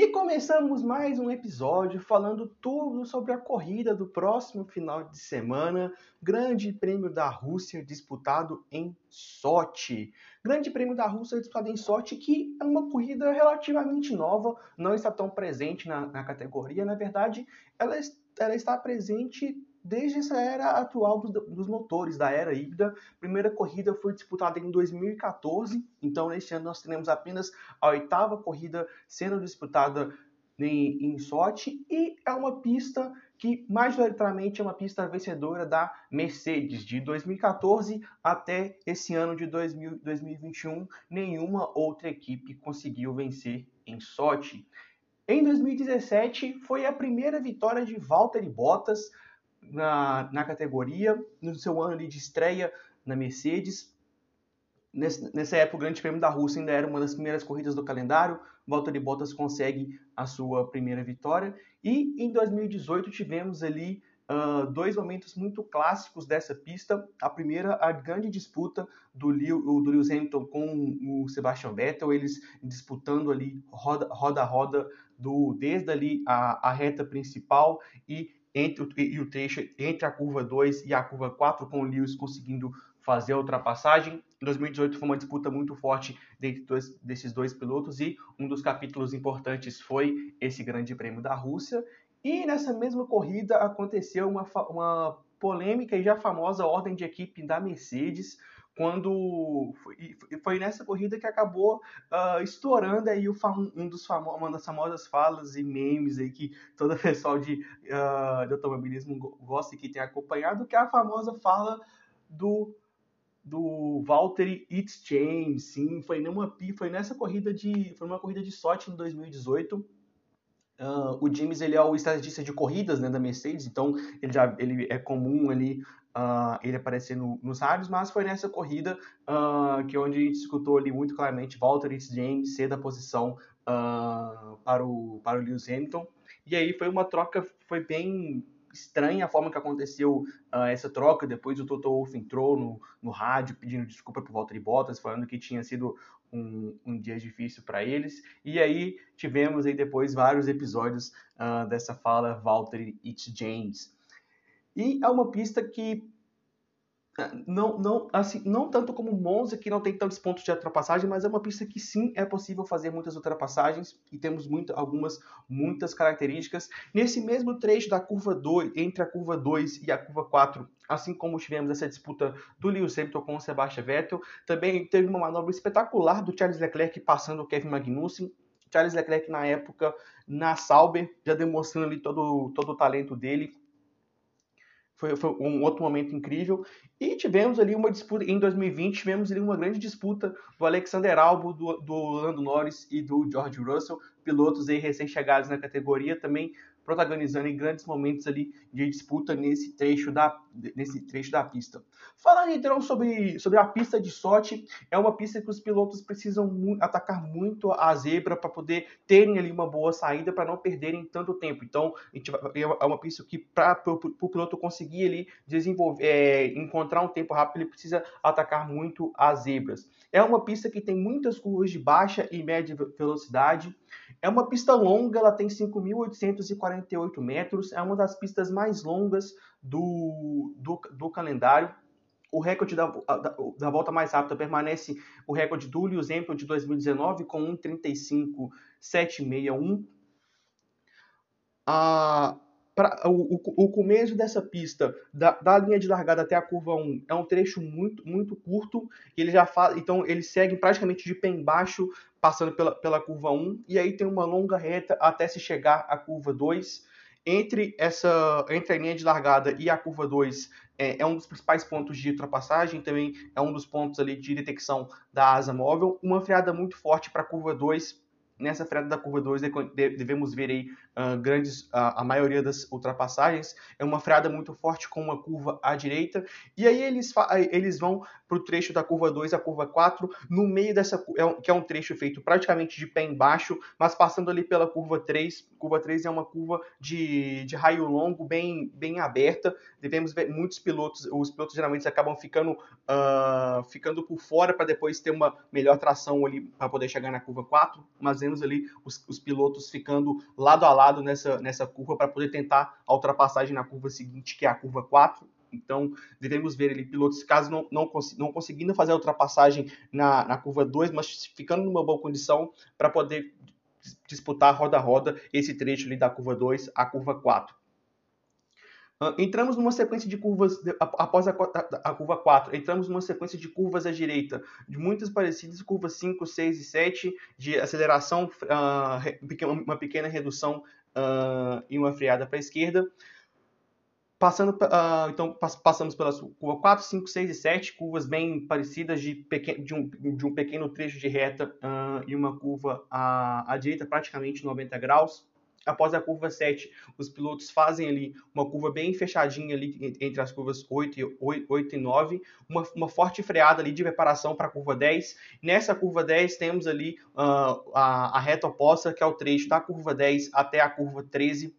E começamos mais um episódio falando tudo sobre a corrida do próximo final de semana, Grande Prêmio da Rússia disputado em Sochi. Grande Prêmio da Rússia disputado em Sochi, que é uma corrida relativamente nova, não está tão presente na, na categoria, na verdade, ela, ela está presente desde essa era atual do, dos motores, da era híbrida. A primeira corrida foi disputada em 2014, então neste ano nós teremos apenas a oitava corrida sendo disputada em, em e é uma pista que majoritariamente é uma pista vencedora da Mercedes. De 2014 até esse ano de 2000, 2021, nenhuma outra equipe conseguiu vencer em Sochi. Em 2017 foi a primeira vitória de Valtteri Bottas na, na categoria, no seu ano de estreia na Mercedes. Nesse, nessa época, o Grande Prêmio da Rússia ainda era uma das primeiras corridas do calendário. Valtteri Bottas consegue a sua primeira vitória. E em 2018 tivemos ali uh, dois momentos muito clássicos dessa pista. A primeira, a grande disputa do, Lewis, do Lewis Hamilton com o Sebastian Vettel, eles disputando ali roda, roda roda do, desde ali a, a reta principal e entre o, e o trecho entre a curva 2 e a curva 4, com o Lewis conseguindo fazer a ultrapassagem. Em 2018 foi uma disputa muito forte dentro dois, desses dois pilotos e um dos capítulos importantes foi esse Grande Prêmio da Rússia. E nessa mesma corrida aconteceu uma, uma polêmica e já famosa ordem de equipe da Mercedes, quando foi, nessa corrida que acabou uh, estourando aí o, um dos famo, uma das famosas falas e memes aí que todo pessoal de, uh, de automobilismo gosta e que tem acompanhado, que é a famosa fala do do Valtteri It's James, sim, foi numa foi nessa corrida de foi numa corrida de sorte em 2018. Uh, ah, o James ele é o estrategista de corridas né, da Mercedes, então ele já ele é comum ali uh, ele aparecer no, nos rádios, mas foi nessa corrida uh, que onde a gente escutou ali muito claramente Valtteri James ser da posição uh, para, o, para o Lewis Hamilton. E aí foi uma troca, foi bem estranha a forma que aconteceu uh, essa troca. Depois o Toto Wolff entrou no, no rádio pedindo desculpa por Valtteri Bottas, falando que tinha sido um, um dia difícil para eles. E aí tivemos aí depois vários episódios uh, dessa fala Valtteri It's James. E é uma pista que ah, não, não, assim, não tanto como Monza, que não tem tantos pontos de ultrapassagem, mas é uma pista que sim é possível fazer muitas ultrapassagens e temos muito, algumas, muitas características. Nesse mesmo trecho da curva 2, entre a curva 2 e a curva 4, assim como tivemos essa disputa do Lewis Hamilton com o Sebastian Vettel, também teve uma manobra espetacular do Charles Leclerc passando o Kevin Magnussen. Charles Leclerc, na época, na Sauber, já demonstrando ali todo, todo o talento dele foi, foi, um outro momento incrível. E tivemos ali uma disputa, em 2020, tivemos ali uma grande disputa do Alexander Albon, do, do Lando Norris e do George Russell, pilotos aí recém-chegados na categoria, também protagonizando em grandes momentos ali de disputa nesse trecho da, nesse trecho da pista. Falando então sobre, sobre a pista de sorte, é uma pista que os pilotos precisam mu atacar muito a zebra para poder terem ali uma boa saída para não perderem tanto tempo. Então, é, é uma pista que para o piloto conseguir ali desenvolver, é, encontrar um tempo rápido, ele precisa atacar muito as zebras. É uma pista que tem muitas curvas de baixa e média velocidade. É uma pista longa, ela tem 5.848 metros, é uma das pistas mais longas do, do, do calendário. O recorde da, da, da, volta mais rápida permanece o recorde do Lewis Hamilton de 2019 com 1,35,761. Ah, pra, o, o, o, começo dessa pista, da, da, linha de largada até a curva 1, é um trecho muito, muito curto. Ele já faz, então ele segue praticamente de pé embaixo, passando pela, pela curva 1, e aí tem uma longa reta até se chegar à curva 2. Entre, essa, entre a linha de largada e a curva 2 é, é, um dos principais pontos de ultrapassagem, também é um dos pontos ali de detecção da asa móvel. Uma freada muito forte para a curva 2 Nessa freada da curva 2 devemos ver aí uh, grandes, uh, a maioria das ultrapassagens. É uma freada muito forte com uma curva à direita. E aí eles, eles vão para o trecho da curva 2 à curva 4, no meio dessa, é que é um trecho feito praticamente de pé embaixo, mas passando ali pela curva 3. Curva 3 é uma curva de, de raio longo, bem, bem aberta. Devemos ver muitos pilotos, os pilotos geralmente acabam ficando, uh, ficando por fora para depois ter uma melhor tração ali para poder chegar na curva 4, mas vemos ali os, os pilotos ficando lado a lado nessa, nessa curva para poder tentar a ultrapassagem na curva seguinte, que é a curva 4. Então, devemos ver ali pilotos, caso não, não, não conseguindo fazer a ultrapassagem na, na curva 2, mas ficando numa boa condição para poder disputar roda a roda esse trecho ali da curva 2 à curva 4. Uh, entramos numa sequência de curvas, após a, a, curva 4, entramos numa sequência de curvas à direita, de muitas parecidas, curvas 5, 6 e 7, de aceleração, uh, uma pequena redução uh, e uma freada para a esquerda. Passando, então, passamos pelas curvas 4, 5, 6 e 7, curvas bem parecidas de, pequeno, de, um, de um pequeno trecho de reta e uma curva à, à direita, praticamente 90 graus após a curva 7, os pilotos fazem ali uma curva bem fechadinha ali entre as curvas 8 e, 8 e 9, uma, uma forte freada ali de preparação para a curva 10. Nessa curva 10 temos ali uh, a, a reta oposta, que é o trecho da curva 10 até a curva 13,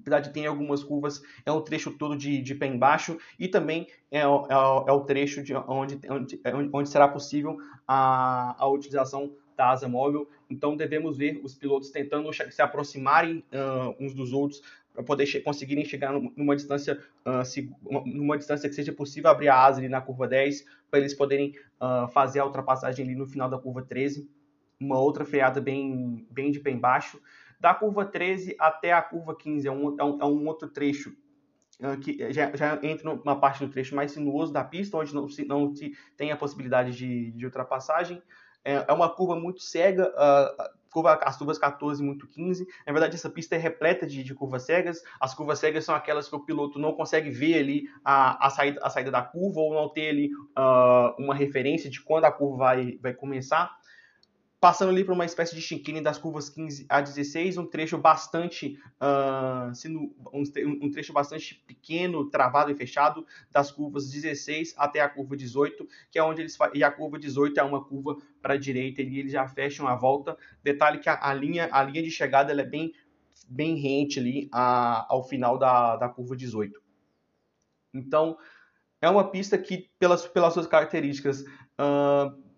apesar de ter algumas curvas, é um trecho todo de, de pé embaixo e também é, é, é o trecho de onde, onde, onde será possível a, a utilização da asa móvel. Então devemos ver os pilotos tentando se aproximarem uh, uns dos outros para poder che conseguirem chegar numa distância, uh, numa distância que seja possível abrir a asa ali na curva 10, para eles poderem uh, fazer a ultrapassagem ali no final da curva 13. Uma outra freada bem, bem de pé embaixo. Da curva 13 até a curva 15 é um, é um, é um outro trecho que já, já, entra numa parte do trecho mais sinuoso da pista, onde não se, não se tem a possibilidade de, de ultrapassagem. É, é uma curva muito cega, uh, curva, as curvas 14 muito 15. Na verdade, essa pista é repleta de, de, curvas cegas. As curvas cegas são aquelas que o piloto não consegue ver ali a, a, saída, a saída da curva ou não ter ali uh, uma referência de quando a curva vai, vai começar passando ali por uma espécie de chicane das curvas 15 a 16, um trecho bastante uh, sendo um, um, trecho bastante pequeno, travado e fechado das curvas 16 até a curva 18, que é onde eles e a curva 18 é uma curva para a direita e eles já fecham a volta. Detalhe que a, a linha a linha de chegada é bem bem rente ali a, ao final da, da curva 18. Então é uma pista que pelas pelas suas características uh,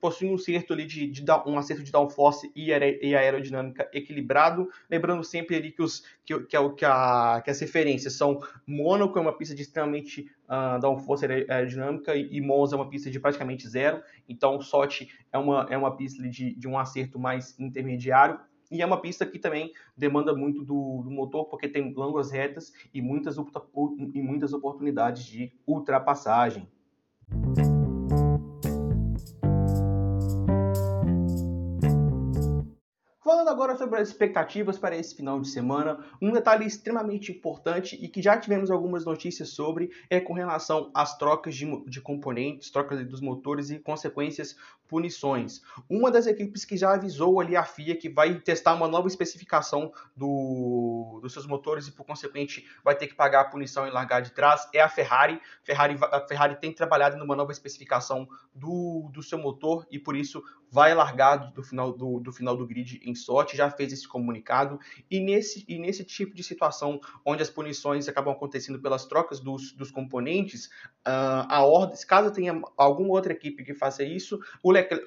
possui um acerto ali de, de um acerto de downforce e, e aerodinâmica equilibrado, lembrando sempre ali que, os, que, que, é que, a, que as referências são Mônaco é uma pista de extremamente uh, downforce aerodinâmica e, e Monza é uma pista de praticamente zero, então Sochi é uma, é uma pista de, de um acerto mais intermediário, e é uma pista que também demanda muito do, do, motor, porque tem longas retas e muitas, e muitas oportunidades de ultrapassagem. Falando agora sobre as expectativas para esse final de semana, um detalhe extremamente importante e que já tivemos algumas notícias sobre é com relação às trocas de, de componentes, trocas dos motores e consequências punições. Uma das equipes que já avisou ali a FIA que vai testar uma nova especificação do, dos seus motores e por consequente vai ter que pagar a punição e largar de trás é a Ferrari. Ferrari a Ferrari tem trabalhado numa nova especificação do, do seu motor e por isso vai largar do final do, do final do grid em sorte, já fez esse comunicado, e nesse, e nesse tipo de situação, onde as punições acabam acontecendo pelas trocas dos, dos componentes, uh, a ordem, caso tenha alguma outra equipe que faça isso, o Leclerc,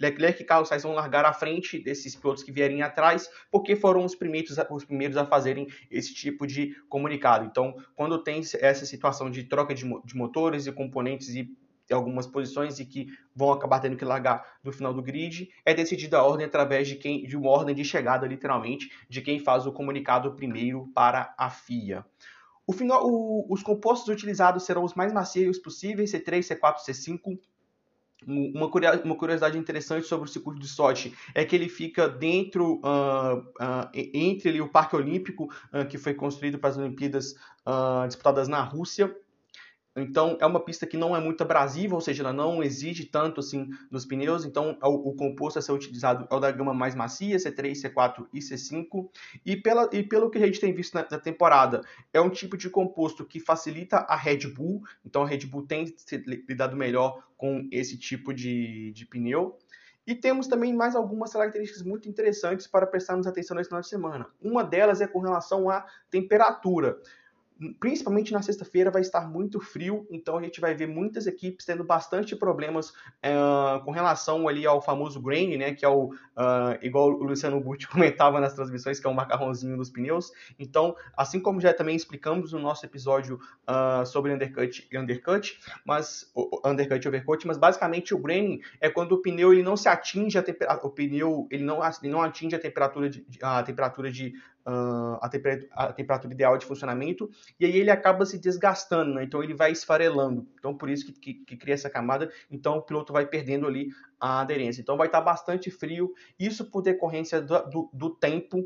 Leclerc e Carlos Sainz vão largar à frente desses pilotos que vierem atrás, porque foram os primeiros, os primeiros a fazerem esse tipo de comunicado. Então, quando tem essa situação de troca de, de motores e componentes e algumas posições e que vão acabar tendo que largar no final do grid, é decidida a ordem através de quem de uma ordem de chegada, literalmente, de quem faz o comunicado primeiro para a FIA. O final, o, os compostos utilizados serão os mais macios possíveis, C3, C4, C5. Uma curiosidade interessante sobre o circuito de Sochi é que ele fica dentro, uh, uh, entre ali, o Parque Olímpico, uh, que foi construído para as Olimpíadas disputadas na Rússia, Então, é uma pista que não é muito abrasiva, ou seja, ela não exige tanto assim nos pneus. Então, o, o composto a ser utilizado é o da gama mais macia, C3, C4 e C5. E, pela, e pelo que a gente tem visto na, na, temporada, é um tipo de composto que facilita a Red Bull. Então, a Red Bull tem lidado melhor com esse tipo de, de pneu. E temos também mais algumas características muito interessantes para prestarmos atenção nesse final de semana. Uma delas é com relação à temperatura principalmente na sexta-feira vai estar muito frio, então a gente vai ver muitas equipes tendo bastante problemas uh, com relação ali ao famoso grain, né, que é o, uh, igual o Luciano Butti comentava nas transmissões, que é o macarrãozinho dos pneus. Então, assim como já também explicamos no nosso episódio uh, sobre undercut e undercut, mas undercut e overcut, mas basicamente o grain é quando o pneu ele não se atinge a temperatura, o pneu ele não, ele não atinge a temperatura de, a temperatura de uh, a, temperatura, a, temperatura, ideal de funcionamento, e aí ele acaba se desgastando, né? então ele vai esfarelando. Então, por isso que, que, que, cria essa camada, então o piloto vai perdendo ali a aderência. Então, vai estar bastante frio, isso por decorrência do, do, do tempo,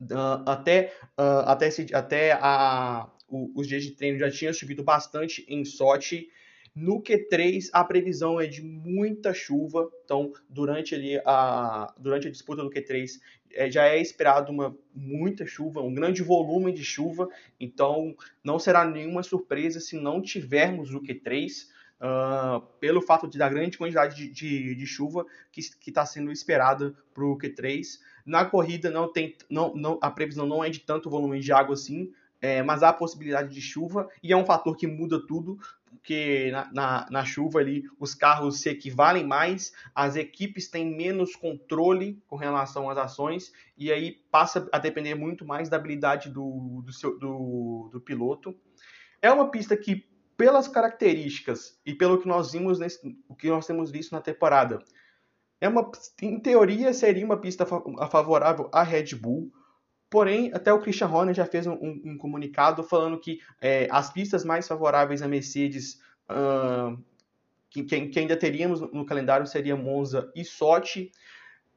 uh, até, uh, até, esse, até a, o, os dias de treino já tinha chovido bastante em Sochi, no Q3, a previsão é de muita chuva, então durante, ali a, durante a disputa do Q3 é, já é esperado uma muita chuva, um grande volume de chuva, então não será nenhuma surpresa se não tivermos o Q3, uh, ah, pelo fato de da grande quantidade de, de, de chuva que está sendo esperada para o Q3. Na corrida não tem, não, não, a previsão não é de tanto volume de água assim, é, mas há a possibilidade de chuva e é um fator que muda tudo, porque na, na, na, chuva ali os carros se equivalem mais, as equipes têm menos controle com relação às ações e aí passa a depender muito mais da habilidade do, do, seu, do, do piloto. É uma pista que, pelas características e pelo que nós vimos nesse, o que nós temos visto na temporada, é uma, em teoria seria uma pista favorável à Red Bull, Porém, até o Christian Horner já fez um, um comunicado falando que é, as pistas mais favoráveis à Mercedes uh, que, que, ainda teríamos no, calendário seria Monza e Sochi.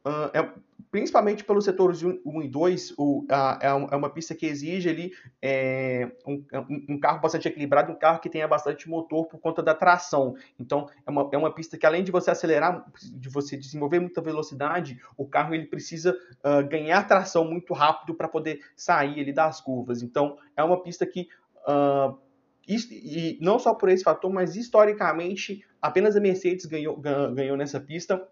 Uh, é, principalmente pelos setores 1 e 2, o, a, é, é uma pista que exige ali é, um, um, carro bastante equilibrado, um carro que tenha bastante motor por conta da tração. Então, é uma, é uma pista que além de você acelerar, de você desenvolver muita velocidade, o carro ele precisa uh, ganhar tração muito rápido para poder sair ali das curvas. Então, é uma pista que uh, e não só por esse fator, mas historicamente apenas a Mercedes ganhou, ganhou nessa pista.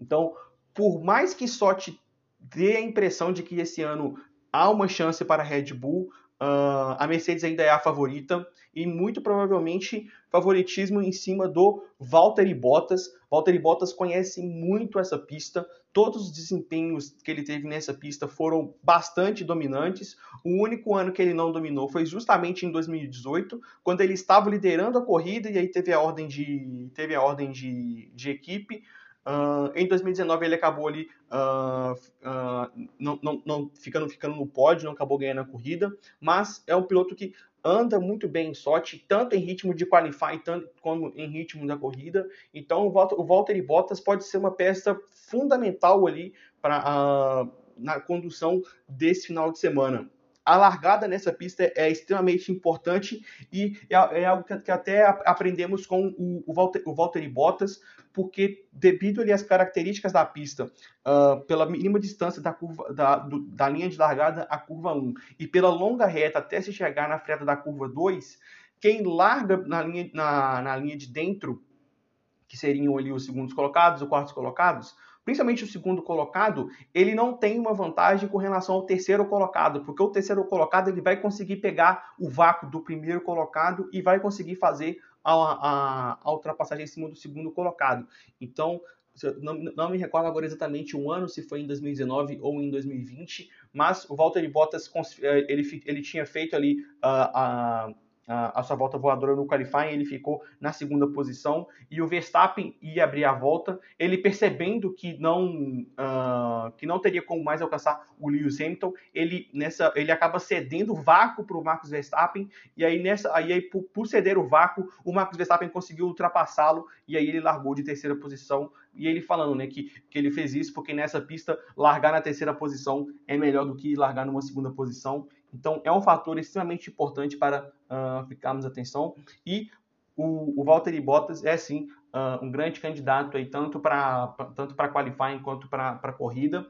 Então, por mais que só te dê a impressão de que esse ano há uma chance para a Red Bull, uh, a Mercedes ainda é a favorita e muito provavelmente favoritismo em cima do Valtteri Bottas. Valtteri Bottas conhece muito essa pista, todos os desempenhos que ele teve nessa pista foram bastante dominantes. O único ano que ele não dominou foi justamente em 2018, quando ele estava liderando a corrida e aí teve a ordem de, teve a ordem de, de equipe. Uh, em 2019 ele acabou ali uh, uh, não, não, não, ficando, ficando no pódio, não acabou ganhando a corrida, mas é um piloto que anda muito bem em sorte, tanto em ritmo de qualify tanto como em ritmo da corrida. Então o Valtteri Bottas pode ser uma peça fundamental ali para na condução desse final de semana a largada nessa pista é extremamente importante e é, é algo que, até aprendemos com o, o, Walter, o Bottas, porque devido ali às características da pista, uh, pela mínima distância da curva da, do, da linha de largada à curva 1 e pela longa reta até se chegar na freta da curva 2, quem larga na linha, na, na linha de dentro, que seriam ali os segundos colocados, os quartos colocados, principalmente o segundo colocado, ele não tem uma vantagem com relação ao terceiro colocado, porque o terceiro colocado ele vai conseguir pegar o vácuo do primeiro colocado e vai conseguir fazer a, a, a ultrapassagem em cima do segundo colocado. Então, não, não, me recordo agora exatamente um ano, se foi em 2019 ou em 2020, mas o Valtteri Bottas eh, ele, ele tinha feito ali uh, a sua volta voadora no qualifying, ele ficou na segunda posição. E o Verstappen ia abrir a volta, ele percebendo que não uh, que não teria como mais alcançar o Lewis Hamilton, ele nessa ele acaba cedendo o vácuo para o Marcos Verstappen. E aí nessa aí, aí por, por, ceder o vácuo, o Marcos Verstappen conseguiu ultrapassá-lo. E aí ele largou de terceira posição. E ele falando, né, que, que ele fez isso porque nessa pista largar na terceira posição é melhor do que largar numa segunda posição. Então, é um fator extremamente importante para uh, ficarmos atenção. E o, o Valtteri Bottas é, sim, uh, um grande candidato aí, tanto para tanto qualifying quanto para corrida.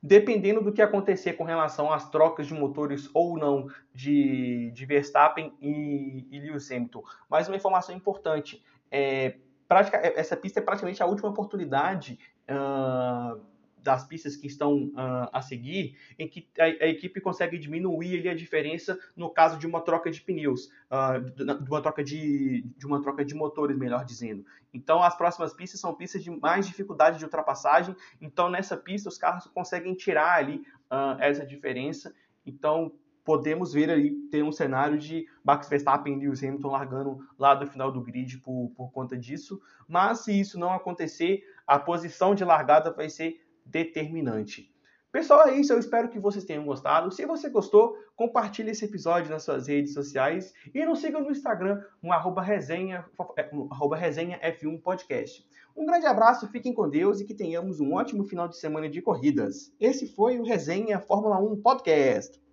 Dependendo do que acontecer com relação às trocas de motores ou não de, de Verstappen e, e Lewis Hamilton. Mas uma informação importante, é, prática, essa pista é praticamente a última oportunidade uh, das pistas que estão uh, a seguir, em que a, a, equipe consegue diminuir ali a diferença no caso de uma troca de pneus, uh, de, uma troca de, de uma troca de motores, melhor dizendo. Então, as próximas pistas são pistas de mais dificuldade de ultrapassagem. Então, nessa pista, os carros conseguem tirar ali uh, essa diferença. Então, podemos ver aí ter um cenário de Max Verstappen e Lewis Hamilton largando lá do final do grid por, por conta disso. Mas se isso não acontecer, a posição de largada vai ser determinante. Pessoal, é isso. Eu espero que vocês tenham gostado. Se você gostou, compartilhe esse episódio nas suas redes sociais e nos siga no Instagram, no arroba resenha, arroba resenha F1 Podcast. Um grande abraço, fiquem com Deus e que tenhamos um ótimo final de semana de corridas. Esse foi o Resenha Fórmula 1 Podcast.